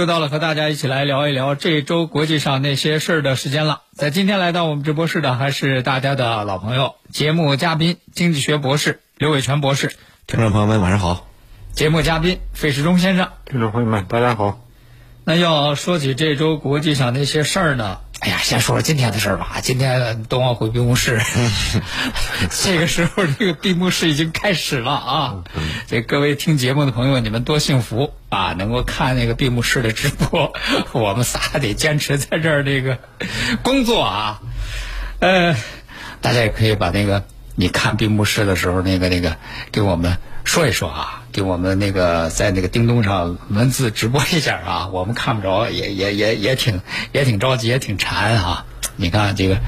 又到了和大家一起来聊一聊这周国际上那些事儿的时间了。在今天来到我们直播室的还是大家的老朋友，节目嘉宾经济学博士刘伟全博士，听众朋友们晚上好，节目嘉宾费世忠先生。听众朋友们大家好。那要说起这周国际上那些事儿呢，哎呀，先说说今天的事儿吧。今天冬奥会闭幕式，这个时候这个闭幕式已经开始了啊！这各位听节目的朋友，你们多幸福啊，能够看那个闭幕式的直播。我们仨得坚持在这儿这个工作啊。呃，大家也可以把那个你看闭幕式的时候那个那个给我们说一说啊。给我们那个在那个叮咚上文字直播一下啊，我们看不着，也也也也挺也挺着急，也挺馋啊。你看这个，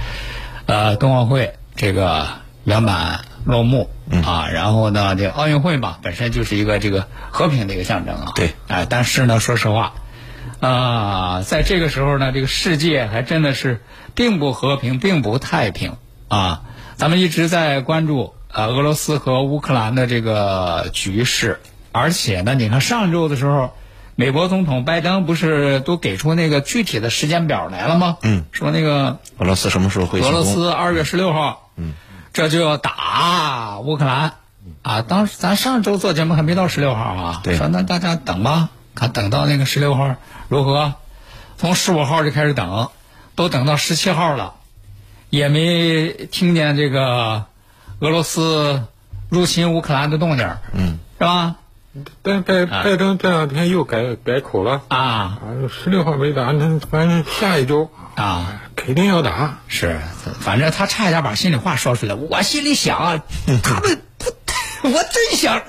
呃，冬奥会这个圆满落幕啊，然后呢，这奥运会嘛，本身就是一个这个和平的一个象征啊。对，哎，但是呢，说实话，啊，在这个时候呢，这个世界还真的是并不和平，并不太平啊。咱们一直在关注。呃，俄罗斯和乌克兰的这个局势，而且呢，你看上周的时候，美国总统拜登不是都给出那个具体的时间表来了吗？嗯，说那个俄罗斯什么时候会？俄罗斯二月十六号，嗯，这就要打乌克兰，啊，当时咱上周做节目还没到十六号啊，对，说那大家等吧，看等到那个十六号如何？从十五号就开始等，都等到十七号了，也没听见这个。俄罗斯入侵乌克兰的动静，嗯，是吧？但拜拜登这两天又改改口了啊，啊，十六号没打，那反正下一周啊肯定要打。是，反正他差一点把心里话说出来。我心里想，他们不，我真想。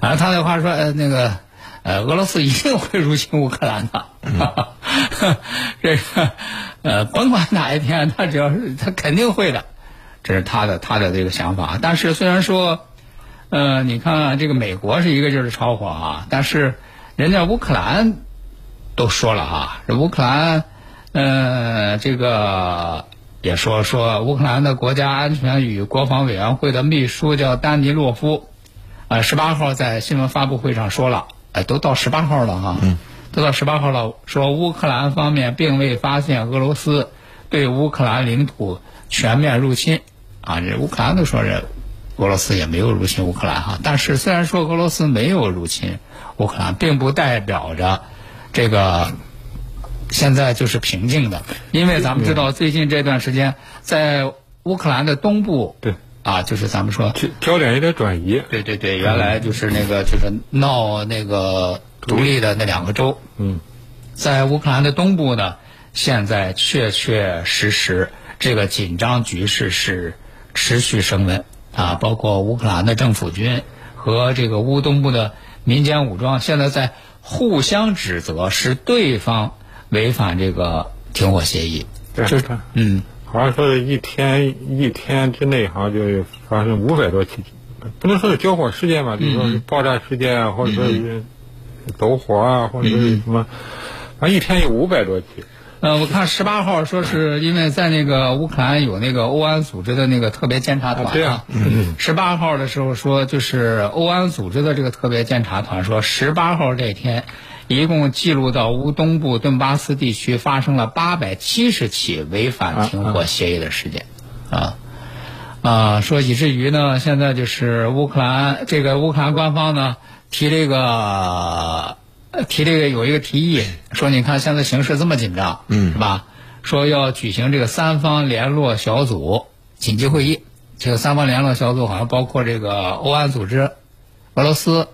反 正他那话说，呃，那个，呃，俄罗斯一定会入侵乌克兰的。这个，呃，甭管哪一天，他只要是他肯定会的。这是他的他的这个想法，但是虽然说，呃，你看这个美国是一个劲儿的吵火啊，但是人家乌克兰都说了啊，这乌克兰，呃，这个也说说乌克兰的国家安全与国防委员会的秘书叫丹尼洛夫，呃，十八号在新闻发布会上说了，哎，都到十八号了哈，嗯，都到十八号了，说乌克兰方面并未发现俄罗斯对乌克兰领土全面入侵。啊，这乌克兰都说这俄罗斯也没有入侵乌克兰哈，但是虽然说俄罗斯没有入侵乌克兰，并不代表着这个现在就是平静的，因为咱们知道最近这段时间在乌克兰的东部，对啊，就是咱们说焦点有点转移，对对对，原来就是那个就是闹那个独立的那两个州，嗯，在乌克兰的东部呢，现在确确实实这个紧张局势是。持续升温啊，包括乌克兰的政府军和这个乌东部的民间武装，现在在互相指责是对方违反这个停火协议。就是嗯，好像说是一天一天之内，好像就发生五百多起，不能说是交火事件吧，就是说是爆炸事件啊，或者说是走火啊，或者是什么，反正一天有五百多起。呃，我看十八号说是因为在那个乌克兰有那个欧安组织的那个特别监察团啊，对啊，十八号的时候说就是欧安组织的这个特别监察团说，十八号这天，一共记录到乌东部顿巴斯地区发生了八百七十起违反停火协议的事件，啊啊，说以至于呢，现在就是乌克兰这个乌克兰官方呢提这个。呃提这个有一个提议，说你看现在形势这么紧张，嗯，是吧？说要举行这个三方联络小组紧急会议。这个三方联络小组好像包括这个欧安组织、俄罗斯、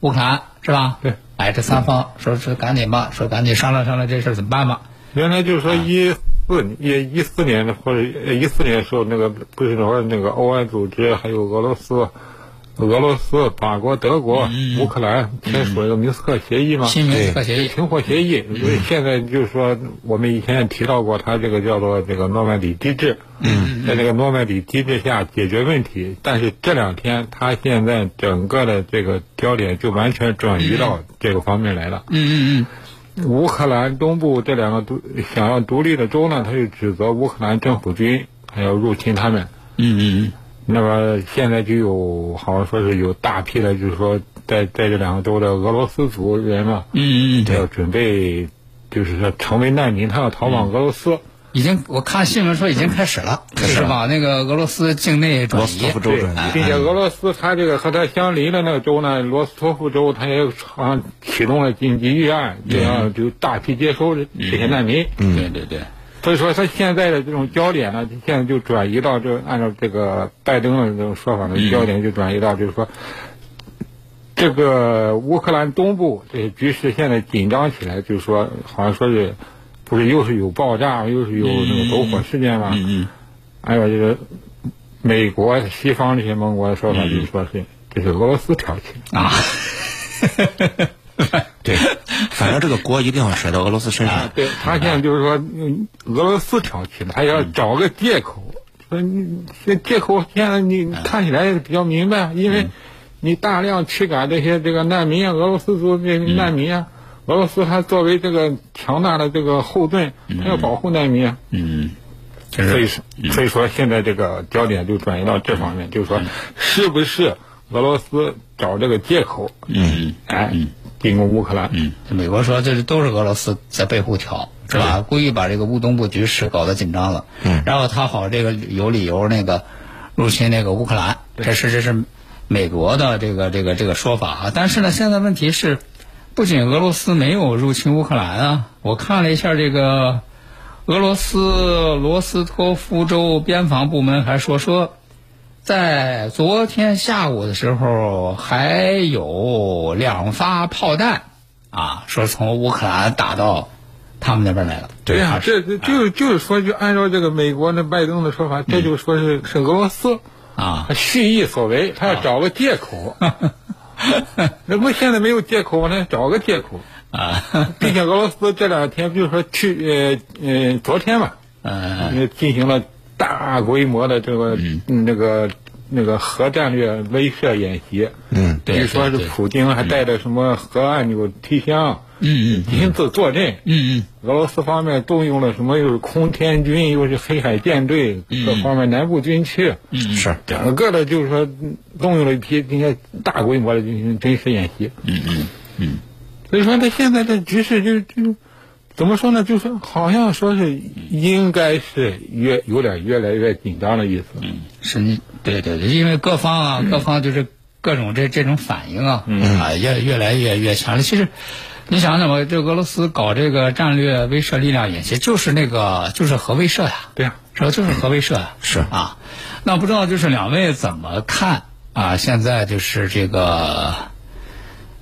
乌克兰，是吧？对。哎，这三方说是赶紧吧，说赶紧商量商量这事儿怎么办吧。原来就是说一四一一四年的或者一四年的时候，那个不是说那个欧安组织还有俄罗斯。俄罗斯、法国、德国、乌克兰签署了个明斯克协议嘛？新明斯克协议、停火协议。所以现在就是说，我们以前也提到过，它这个叫做这个诺曼底机制。嗯，在这个诺曼底机制下解决问题，但是这两天，它现在整个的这个焦点就完全转移到这个方面来了。嗯嗯嗯。乌克兰东部这两个独想要独立的州呢，他就指责乌克兰政府军还要入侵他们。嗯嗯嗯。那么现在就有，好像说是有大批的，就是说在在这两个州的俄罗斯族人嘛，嗯嗯，要准备，就是说成为难民，他要逃往俄罗斯。已经我看新闻说已经开始了，是吧？那个俄罗斯境内转移，并且俄罗斯它这个和它相邻的那个州呢，罗斯托夫州，它也好像启动了紧急预案，也要就大批接收这些难民。嗯，对对对。所以说，他现在的这种焦点呢，现在就转移到这按照这个拜登的这种说法呢，焦点就转移到就是说，这个乌克兰东部这些局势现在紧张起来，就是说，好像说是，不是又是有爆炸，又是有那个走火事件嘛？嗯嗯。还有就是美国、西方这些盟国的说法，就是说是这是俄罗斯挑起的啊。对，反正这个锅一定要甩到俄罗斯身上。对他现在就是说，俄罗斯挑起的，他要找个借口。说你这借口现在你看起来比较明白，因为你大量驱赶这些这个难民啊，俄罗斯族这难民啊，俄罗斯还作为这个强大的这个后盾，他要保护难民啊。嗯，所以说所以说现在这个焦点就转移到这方面，就是说是不是俄罗斯找这个借口？嗯，哎。进攻乌克兰，嗯，美国说这是都是俄罗斯在背后挑，是吧？故意把这个乌东部局势搞得紧张了，嗯，然后他好这个有理由那个入侵那个乌克兰，这是这是美国的这个这个这个说法啊。但是呢，现在问题是，不仅俄罗斯没有入侵乌克兰啊，我看了一下这个俄罗斯罗斯托夫州边防部门还说说。在昨天下午的时候，还有两发炮弹，啊，说从乌克兰打到他们那边来了。对呀，这这就就是说，就按照这个美国那拜登的说法，这就说是是俄罗斯啊，蓄意所为，他要找个借口。那不现在没有借口呢，找个借口啊，并且俄罗斯这两天，比如说去呃呃昨天吧，嗯，进行了。大规模的这个那个那个核战略威慑演习，嗯，据说是普京还带着什么核按钮提箱，嗯嗯，亲自坐镇，嗯嗯，俄罗斯方面动用了什么？又是空天军，又是黑海舰队，各方面南部军区，嗯是。整个的，就是说动用了一批这些大规模的进行军事演习，嗯嗯嗯，所以说他现在的局势就就。怎么说呢？就是好像说是应该是越有点越来越紧张的意思。嗯，是，对对对，因为各方啊，各方就是各种这这种反应啊，啊，越越来越越强烈。其实，你想想吧，这俄罗斯搞这个战略威慑力量演习，就是那个就是核威慑呀，对呀，是吧？就是核威慑呀，是啊。那不知道就是两位怎么看啊？现在就是这个。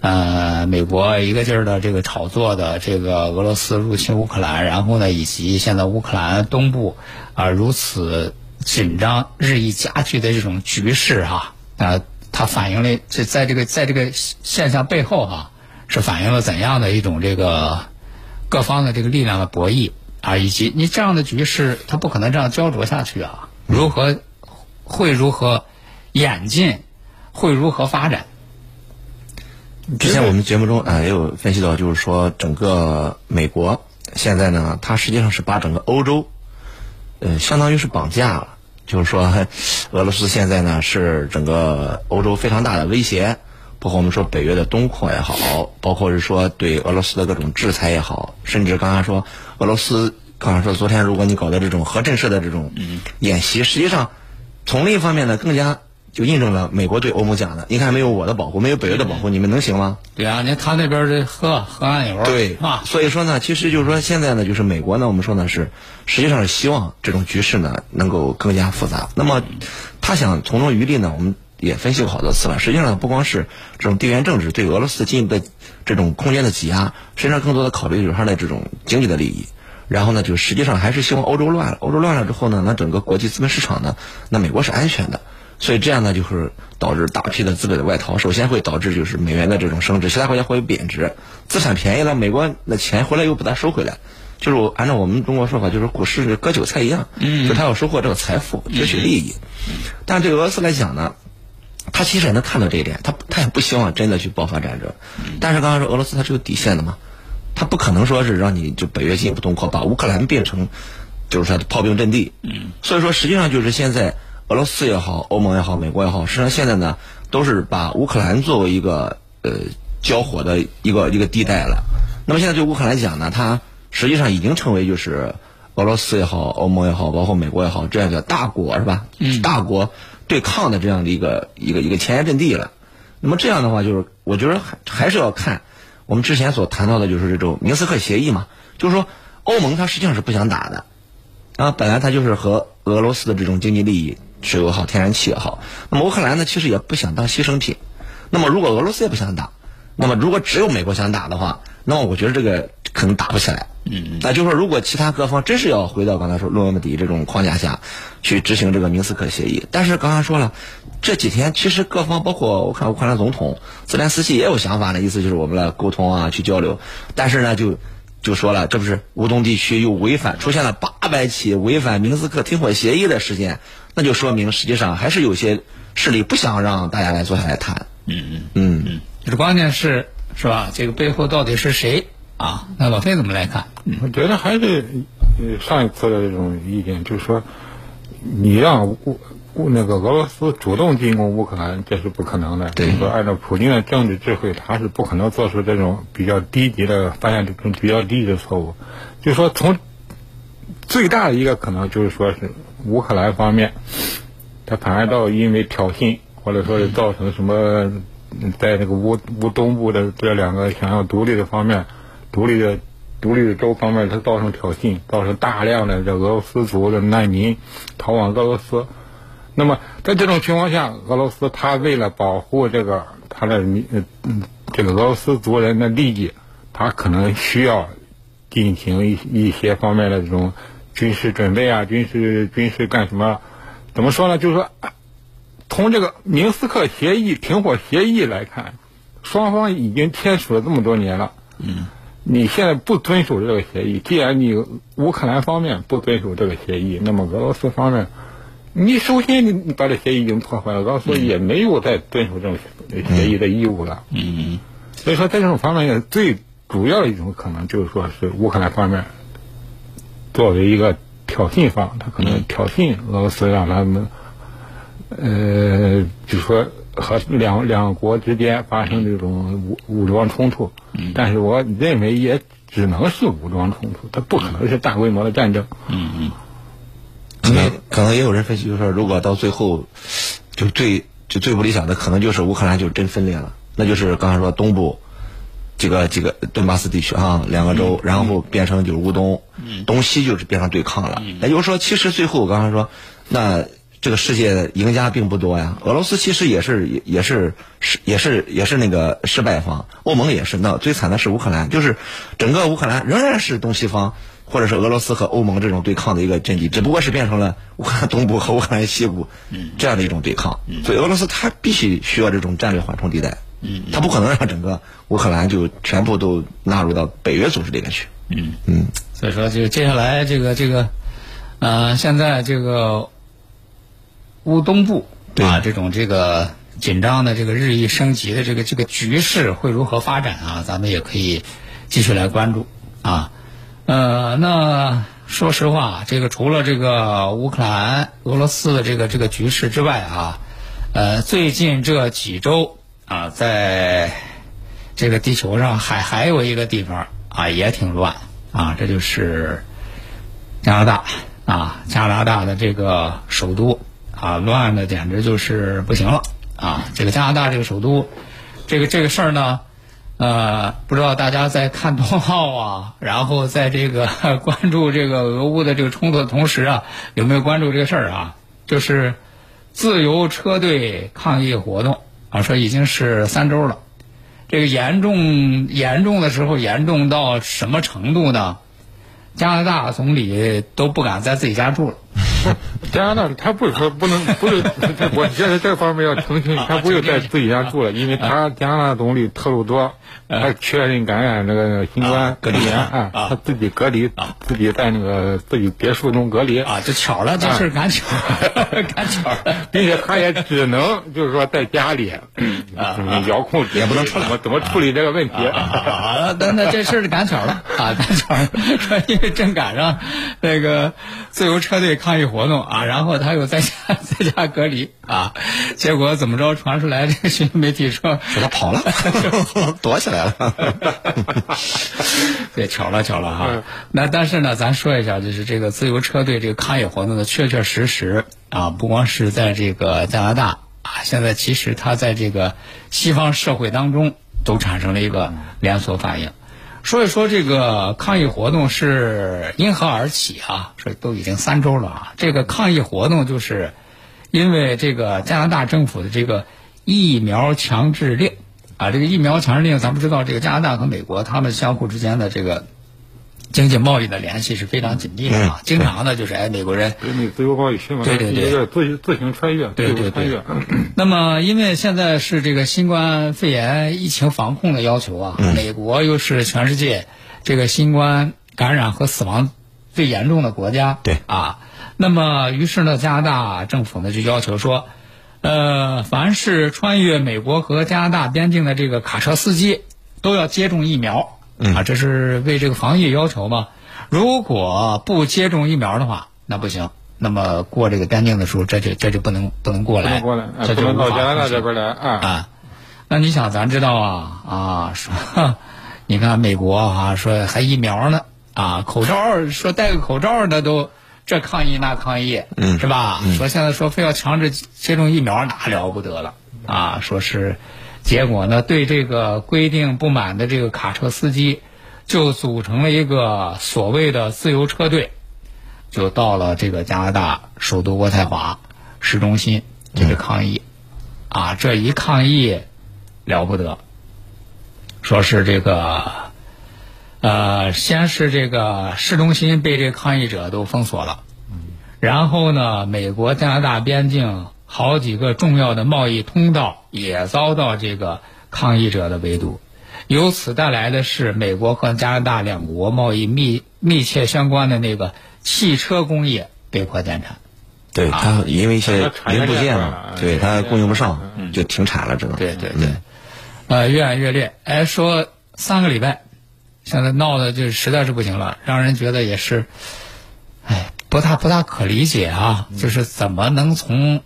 呃，美国一个劲儿的这个炒作的这个俄罗斯入侵乌克兰，然后呢，以及现在乌克兰东部啊如此紧张、日益加剧的这种局势哈啊，它反映了这在这个在这个现象背后哈，是反映了怎样的一种这个各方的这个力量的博弈啊，以及你这样的局势它不可能这样焦灼下去啊，如何会如何演进，会如何发展？之前我们节目中啊也有分析到，就是说整个美国现在呢，它实际上是把整个欧洲，呃，相当于是绑架了。就是说，俄罗斯现在呢是整个欧洲非常大的威胁，包括我们说北约的东扩也好，包括是说对俄罗斯的各种制裁也好，甚至刚才说俄罗斯刚才说昨天如果你搞的这种核震慑的这种演习，实际上从另一方面呢更加就印证了美国对欧盟讲的：你看，没有我的保护，没有北约的保护，你们能行吗？对啊，你看他那边的核核按钮，对啊？所以说呢，其实就是说现在呢，就是美国呢，我们说呢是，实际上是希望这种局势呢能够更加复杂。那么，他想从中渔利呢，我们也分析过好多次了。实际上不光是这种地缘政治对俄罗斯进一步的这种空间的挤压，实际上更多的考虑就是他的这种经济的利益。然后呢，就实际上还是希望欧洲乱了，欧洲乱了之后呢，那整个国际资本市场呢，那美国是安全的。所以这样呢，就是导致大批的资本的外逃，首先会导致就是美元的这种升值，其他国家会贬值，资产便宜了，美国的钱回来又不大收回来，就是我按照我们中国说法，就是股市割韭菜一样，嗯，就他要收获这个财富，攫取利益。但对俄罗斯来讲呢，他其实也能看到这一点，他他也不希望真的去爆发战争，但是刚刚说俄罗斯它是有底线的嘛，他不可能说是让你就北约进一步东扩，把乌克兰变成就是它的炮兵阵地，嗯，所以说实际上就是现在。俄罗斯也好，欧盟也好，美国也好，实际上现在呢，都是把乌克兰作为一个呃交火的一个一个地带了。那么现在对乌克兰来讲呢，它实际上已经成为就是俄罗斯也好，欧盟也好，包括美国也好，这样的大国是吧？嗯。大国对抗的这样的一个一个一个前沿阵地了。那么这样的话，就是我觉得还还是要看我们之前所谈到的，就是这种明斯克协议嘛，就是说欧盟它实际上是不想打的，啊，本来它就是和俄罗斯的这种经济利益。石油也好，天然气也好，那么乌克兰呢，其实也不想当牺牲品。那么如果俄罗斯也不想打，那么如果只有美国想打的话，那么我觉得这个可能打不起来。嗯那就是说，如果其他各方真是要回到刚才说诺曼底这种框架下去执行这个明斯克协议，但是刚刚说了，这几天其实各方包括我看乌克兰总统泽连斯基也有想法的意思，就是我们来沟通啊，去交流。但是呢，就就说了，这不是乌东地区又违反出现了八百起违反明斯克停火协议的事件。那就说明，实际上还是有些势力不想让大家来坐下来谈。嗯嗯嗯嗯，就是关键是是吧？这个背后到底是谁啊？那老费怎么来看？我觉得还是上一次的这种意见，就是说，你让乌乌那个俄罗斯主动进攻乌克兰，这是不可能的。对。说按照普京的政治智慧，他是不可能做出这种比较低级的犯下这种比较低级的错误。就是说，从最大的一个可能就是说是。乌克兰方面，他反而倒因为挑衅，或者说是造成什么，在那个乌乌东部的这两个想要独立的方面，独立的独立的州方面，他造成挑衅，造成大量的这俄罗斯族的难民逃往俄罗斯。那么在这种情况下，俄罗斯他为了保护这个他的民这个俄罗斯族人的利益，他可能需要进行一一些方面的这种。军事准备啊，军事军事干什么？怎么说呢？就是说，从这个明斯克协议停火协议来看，双方已经签署了这么多年了。嗯，你现在不遵守这个协议，既然你乌克兰方面不遵守这个协议，那么俄罗斯方面，你首先你你把这协议已经破坏了，俄罗斯也没有再遵守这种协议的义务了。嗯，所以说在这种方面，最主要的一种可能就是说是乌克兰方面。作为一个挑衅方，他可能挑衅俄罗斯，让他们，呃，就说和两两国之间发生这种武武装冲突。但是我认为也只能是武装冲突，它不可能是大规模的战争。嗯嗯。可能可能也有人分析，就是说，如果到最后，就最就最不理想的，可能就是乌克兰就真分裂了，那就是刚才说东部。几个几个顿巴斯地区啊，两个州，然后变成就是乌东，东西就是变成对抗了。也就是说，其实最后我刚才说，那这个世界赢家并不多呀。俄罗斯其实也是也也是是也是也是那个失败方，欧盟也是。那最惨的是乌克兰，就是整个乌克兰仍然是东西方或者是俄罗斯和欧盟这种对抗的一个阵地，只不过是变成了乌克兰东部和乌克兰西部这样的一种对抗。所以俄罗斯它必须需要这种战略缓冲地带。嗯，他不可能让整个乌克兰就全部都纳入到北约组织里面去。嗯嗯，所以说，就接下来这个这个，呃，现在这个乌东部啊，这种这个紧张的这个日益升级的这个这个局势会如何发展啊？咱们也可以继续来关注啊。呃，那说实话，这个除了这个乌克兰、俄罗斯的这个这个局势之外啊，呃，最近这几周。啊，在这个地球上还还有一个地方啊，也挺乱啊，这就是加拿大啊，加拿大的这个首都啊，乱的简直就是不行了啊！这个加拿大这个首都，这个这个事儿呢，呃，不知道大家在看冬奥啊，然后在这个 关注这个俄乌的这个冲突的同时啊，有没有关注这个事儿啊？就是自由车队抗议活动啊，说已经是三周了。这个严重严重的时候，严重到什么程度呢？加拿大总理都不敢在自己家住了。加拿大他不是说不能，不是，我觉得这方面要澄清，他不是在自己家住了，因为他加拿大总理特鲁多，他确认感染那个新冠隔离啊，他自己隔离，自己在那个自己别墅中隔离啊，这巧了，这事赶巧，赶巧了，并且他也只能就是说在家里啊，遥控也不能怎么怎么处理这个问题啊，那那这事儿赶巧了啊，赶巧了，因为正赶上那个自由车队抗议活动啊，然后他又在家 在家隔离啊，结果怎么着传出来这个新闻媒体说说他跑了，躲起来了。对，巧了巧了哈。那但是呢，咱说一下，就是这个自由车队这个抗议活动呢，确确实实啊，不光是在这个加拿大啊，现在其实它在这个西方社会当中都产生了一个连锁反应。说一说这个抗议活动是因何而起啊？说都已经三周了啊。这个抗议活动就是因为这个加拿大政府的这个疫苗强制令啊。这个疫苗强制令，咱们知道，这个加拿大和美国他们相互之间的这个经济贸易的联系是非常紧密的啊。经常呢，就是哎，美国人对你自由贸易区嘛，对对对，自自行穿越，对对对。那么，因为现在是这个新冠肺炎疫情防控的要求啊，美国又是全世界这个新冠感染和死亡最严重的国家，对啊。那么，于是呢，加拿大政府呢就要求说，呃，凡是穿越美国和加拿大边境的这个卡车司机都要接种疫苗啊，这是为这个防疫要求嘛。如果不接种疫苗的话，那不行。那么过这个边境的时候，这就这就不能不能过来，过来，这就不能到加拿大这边来啊啊！那你想，咱知道啊啊，说你看美国啊，说还疫苗呢啊，口罩说戴个口罩那都这抗议那抗议，嗯，是吧？说现在说非要强制接种疫苗，那了不得了啊！说是结果呢，对这个规定不满的这个卡车司机，就组成了一个所谓的自由车队。就到了这个加拿大首都渥太华市中心，这个抗议，啊，这一抗议了不得，说是这个，呃，先是这个市中心被这抗议者都封锁了，然后呢，美国加拿大边境好几个重要的贸易通道也遭到这个抗议者的围堵，由此带来的是美国和加拿大两国贸易密密切相关的那个。汽车工业被迫减产，对它因为一些零部件嘛，对它供应不上，就停产了，只能。对对对，呃，越演越烈。哎，说三个礼拜，现在闹的就实在是不行了，让人觉得也是，哎，不大不大可理解啊，就是怎么能从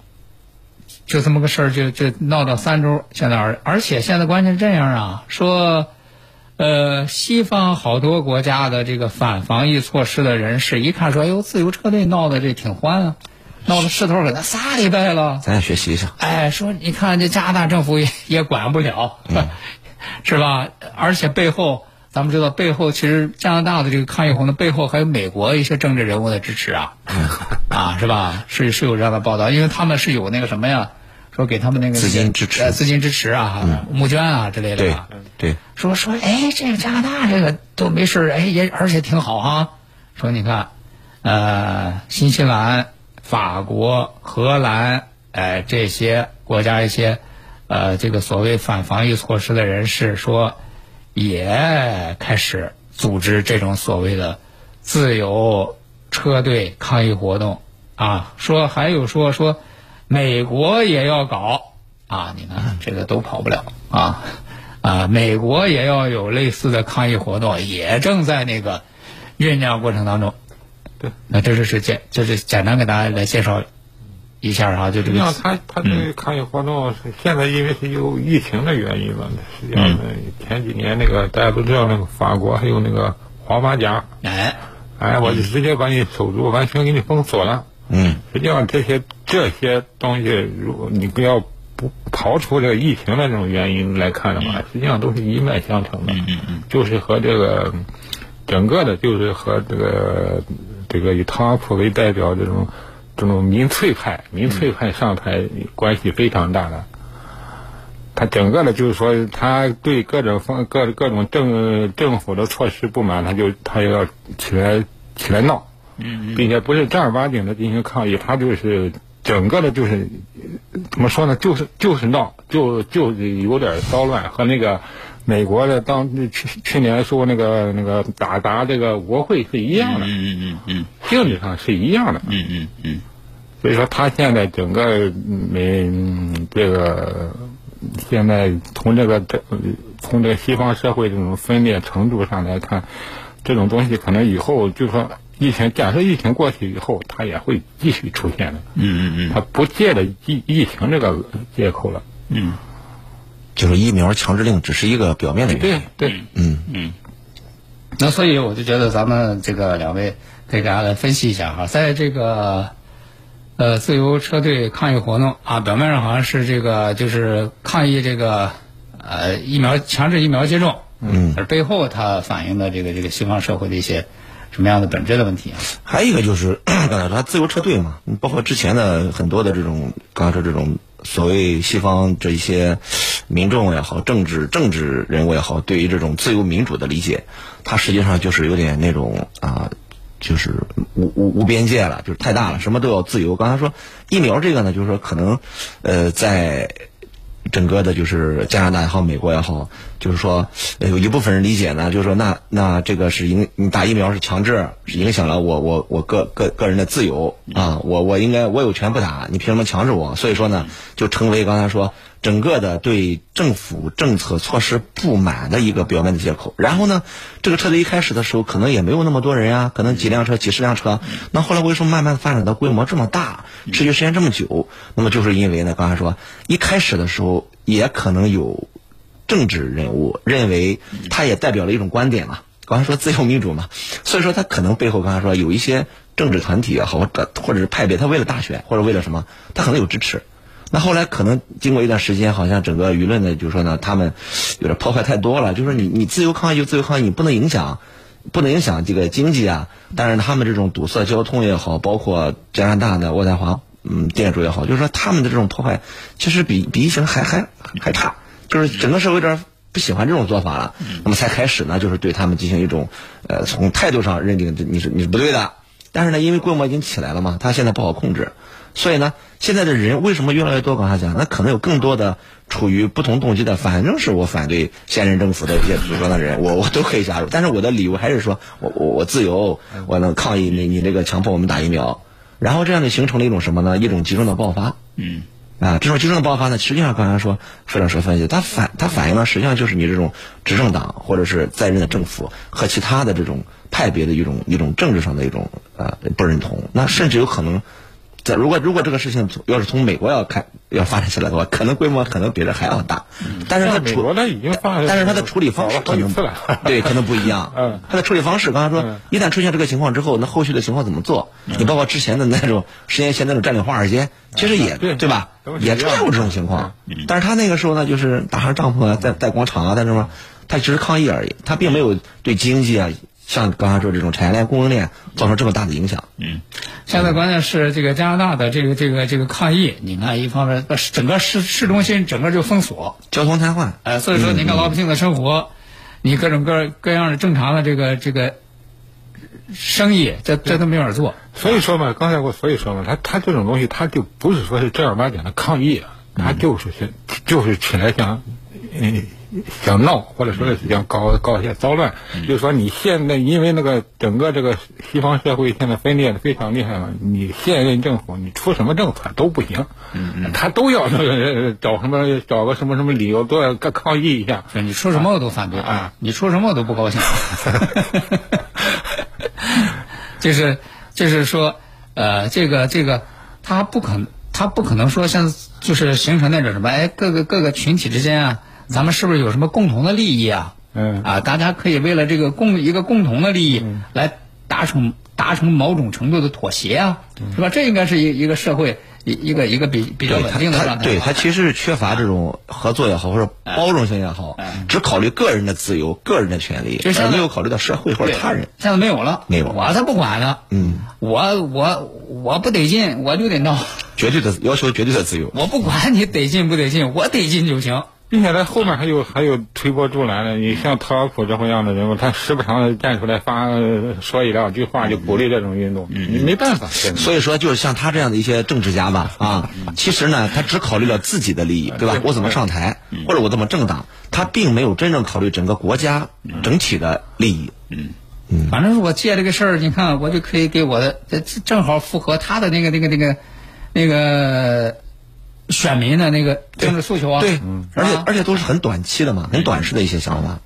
就这么个事儿就就闹到三周？现在而而且现在关键这样啊，说。呃，西方好多国家的这个反防疫措施的人士一看说：“哎呦，自由车队闹得这挺欢啊，闹的势头可那仨礼拜了。”咱也学习一下。哎，说你看这加拿大政府也也管不了，是吧？而且背后咱们知道，背后其实加拿大的这个抗议活动背后还有美国一些政治人物的支持啊，啊，是吧？是是有这样的报道，因为他们是有那个什么呀？说给他们那个资金支持，资金支持啊，募捐啊之类的。对对。说说，哎，这个加拿大这个都没事哎，也而且挺好哈。说你看，呃，新西兰、法国、荷兰，哎，这些国家一些，呃，这个所谓反防疫措施的人士说，也开始组织这种所谓的自由车队抗议活动啊。说还有说说。美国也要搞啊！你看这个都跑不了啊啊！美国也要有类似的抗议活动，也正在那个酝酿过程当中。对，那这就是简，就是简单给大家来介绍一下哈，就这个。像他他这个抗议活动，现在因为是有疫情的原因嘛，实际上前几年那个大家都知道，那个法国还有那个黄马甲，哎哎，我就直接把你手足完全给你封锁了。嗯，实际上这些。这些东西，如果你不要不刨除这个疫情的这种原因来看的话，实际上都是一脉相承的，就是和这个整个的，就是和这个这个以特朗普为代表这种这种民粹派、民粹派上台关系非常大的。他整个的，就是说，他对各种方各各种政政府的措施不满，他就他要起来起来闹，并且不是正儿八经的进行抗议，他就是整个的，就是怎么说呢，就是就是闹，就就有点骚乱，和那个美国的当去去年说那个那个打砸这个国会是一样的，嗯嗯嗯嗯。性质上是一样的，嗯嗯嗯。所以说，他现在整个美嗯这个现在从这个这从这个西方社会这种分裂程度上来看，这种东西可能以后就说疫情，假设疫情过去以后，它也会继续出现的。嗯嗯嗯它不借着疫疫情这个借口了。嗯就是疫苗强制令只是一个表面的原因对。对，嗯嗯，那所以我就觉得咱们这个两位可以给大家来分析一下哈，在这个呃自由车队抗议活动啊，表面上好像是这个就是抗议这个呃疫苗强制疫苗接种，嗯，而背后它反映的这个这个西方社会的一些什么样的本质的问题啊？还有一个就是 刚才说他自由车队嘛，包括之前的很多的这种，刚才说这种所谓西方这一些民众也好，政治政治人物也好，对于这种自由民主的理解，它实际上就是有点那种啊。就是无无无边界了，就是太大了，什么都要自由。刚才说疫苗这个呢，就是说可能，呃，在整个的，就是加拿大也好，美国也好，就是说，有一部分人理解呢，就是说，那那这个是影，你打疫苗是强制，是影响了我我我个个个人的自由啊，我我应该我有权不打，你凭什么强制我？所以说呢，就成为刚才说整个的对政府政策措施不满的一个表面的借口。然后呢，这个车队一开始的时候可能也没有那么多人啊，可能几辆车、几十辆车。那后来为什么慢慢发展到规模这么大，持续时间这么久？那么就是因为呢，刚才说一开始的时候也可能有政治人物认为他也代表了一种观点嘛。刚才说自由民主嘛，所以说他可能背后刚才说有一些政治团体也好，或者或者是派别，他为了大选或者为了什么，他可能有支持。那后来可能经过一段时间，好像整个舆论呢，就是说呢，他们有点破坏太多了。就是说你你自由抗议就自由抗议，你不能影响，不能影响这个经济啊。但是，他们这种堵塞交通也好，包括加拿大的渥太华嗯店主也好，就是说他们的这种破坏，其实比比疫情还还还差。就是整个社会有点不喜欢这种做法了，那么才开始呢，就是对他们进行一种呃从态度上认定你是你是不对的。但是呢，因为规模已经起来了嘛，他现在不好控制，所以呢，现在的人为什么越来越多？刚才讲，那可能有更多的处于不同动机的，反正是我反对现任政府的一些主张的人，我 我都可以加入。但是我的理由还是说我我我自由，我能抗议你你这个强迫我们打疫苗，然后这样就形成了一种什么呢？一种集中的爆发。嗯。啊，这种集中的爆发呢，实际上刚才说费老师分析，它反它反映了实际上就是你这种执政党或者是在任的政府和其他的这种派别的一种一种政治上的一种呃不认同。那甚至有可能，在如果如果这个事情要是从美国要看要发展起来的话，可能规模可能比这还要大。但是它处像美国的已经发，但是它的处理方式可能。对可能不一样。嗯，它的处理方式，刚才说，一旦出现这个情况之后，那后续的情况怎么做？你包括之前的那种十年前那种占领华尔街，其实也对对吧也出现过这种情况。但是他那个时候呢，就是打上帐篷啊，在在广场啊，在什么，他只是抗议而已，他并没有对经济啊，像刚才说这种产业链、供应链造成这么大的影响。嗯现在关键是这个加拿大的这个这个这个抗议，你看一方面，呃整个市市中心整个就封锁，交通瘫痪，呃，所以说你看老百姓的生活，你各种各各样的正常的这个这个生意，这这都没法做。所以说嘛，刚才我所以说嘛，他他这种东西，他就不是说是正儿八经的抗议啊，他就是是就是起来想，嗯，想闹，或者说是想搞搞一些骚乱。就是说你现在因为那个整个这个西方社会现在分裂的非常厉害嘛，你现任政府你出什么政策都不行，他都要那个找什么 找个什么什么理由都要抗抗议一下。你说什么我都反对啊，你说什么我都不高兴。就是就是说，呃，这个这个，他不可能他不可能说像就是形成那种什么，哎，各个各个群体之间啊，咱们是不是有什么共同的利益啊？嗯啊，大家可以为了这个共一个共同的利益来达成达成某种程度的妥协啊，是吧？这应该是一一个社会一一个一个比比较稳定的状态。对他其实是缺乏这种合作也好，或者包容性也好，只考虑个人的自由、个人的权利，就像而没有考虑到社会或者他人。现在没有了，没有我才不管呢。嗯，我我我不得劲，我就得闹，绝对的要求绝对的自由。我不管你得劲不得劲，我得劲就行。并且在后面还有还有推波助澜的，你像特朗普这么样的人物，他时不常地站出来发呃说一两句话，就鼓励这种运动，你没办法。所以说，就是像他这样的一些政治家吧，啊，其实呢，他只考虑了自己的利益，对。吧？我怎么上台，或者我怎么政党，他并没有真正考虑整个国家整体的利益。嗯。反正是我借这个事儿，你看我就可以给我的，正好符合他的那个那个那个那个选民的那个政治诉求啊。对，而且而且都是很短期的嘛，很短视的一些想法。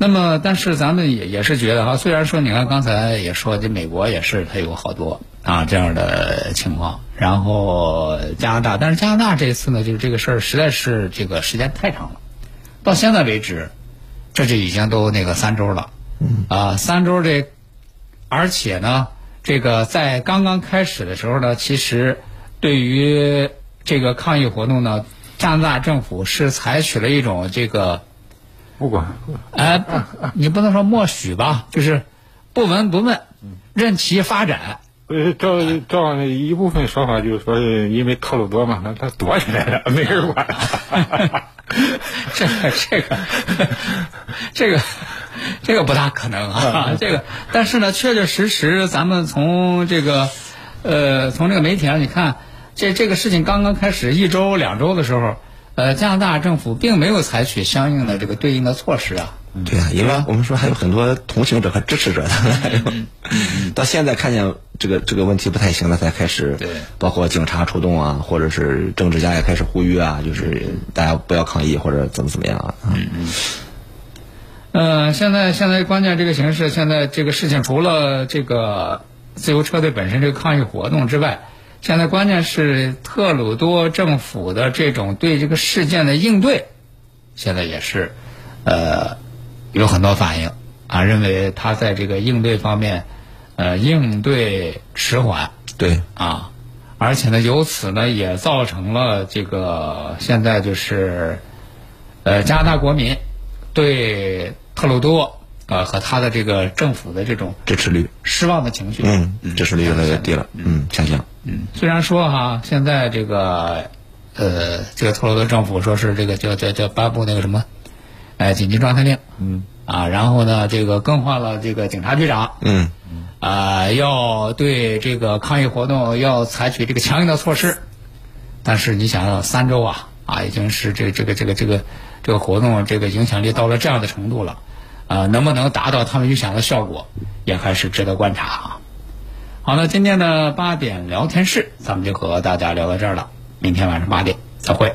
那么，但是咱们也也是觉得哈，虽然说你看刚才也说，这美国也是它有好多啊这样的情况，然后加拿大，但是加拿大这次呢，就是这个事儿实在是这个时间太长了，到现在为止，这就已经都那个三周了，啊，三周这，而且呢，这个在刚刚开始的时候呢，其实对于这个抗议活动呢，加拿大政府是采取了一种这个。不管哎，不，你不能说默许吧，就是不闻不问，任其发展。呃，照照一部分说法，就是说因为套路多嘛，他他躲起来了，没人管。这个这个这个这个不大可能啊，这个，但是呢，确确实实，咱们从这个呃，从这个媒体上你看，这这个事情刚刚开始一周两周的时候，呃，加拿大政府并没有采取相应的这个对应的措施啊。对啊，因为我们说还有很多同情者和支持者的，到现在看见这个这个问题不太行了，才开始对包括警察出动啊，或者是政治家也开始呼吁啊，就是大家不要抗议或者怎么怎么样啊。嗯嗯呃，现在现在关键这个形势，现在这个事情除了这个自由车队本身这个抗议活动之外，现在关键是特鲁多政府的这种对这个事件的应对，现在也是呃有很多反应啊，认为他在这个应对方面呃应对迟缓对，啊，而且呢，由此呢也造成了这个现在就是呃加拿大国民对特鲁多呃和他的这个政府的这种支持率，失望的情绪。嗯，支持率越来越低了，嗯，下降。虽然说哈，现在这个呃这个特洛多政府说是这个叫叫叫颁布那个什么，哎紧急状态令，嗯。啊，然后呢这个更换了这个警察局长，嗯，啊，要对这个抗议活动要采取这个强硬的措施，但是你想想，三周啊啊，已经是这这个这个这个这个活动这个影响力到了这样的程度了，啊，能不能达到他们预想的效果，也还是值得观察啊。好了，今天的八点聊天室，咱们就和大家聊到这儿了，明天晚上八点再会。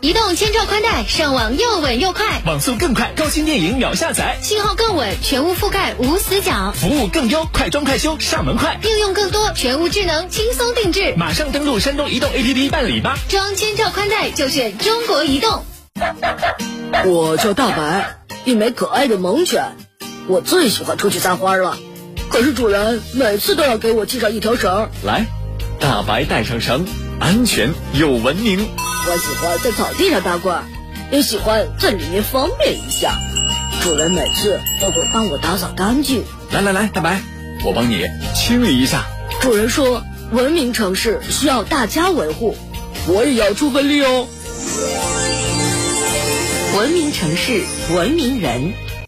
移动千兆宽带，上网又稳又快，网速更快，高清电影秒下载，信号更稳，全屋覆盖无死角，服务更优，快装快修，上门快，应用更多，全屋智能，轻松定制。马上登录山东移动 APP 办理吧。装千兆宽带就选中国移动。我叫大白，一枚可爱的萌犬，我最喜欢出去撒欢了。可是主人每次都要给我系上一条绳。来，大白带上绳，安全又文明。我喜欢在草地上打滚，也喜欢在里面方便一下。主人每次都会帮我打扫干净。来来来，大白，我帮你清理一下。主人说，文明城市需要大家维护，我也要出份力哦。文明城市，文明人。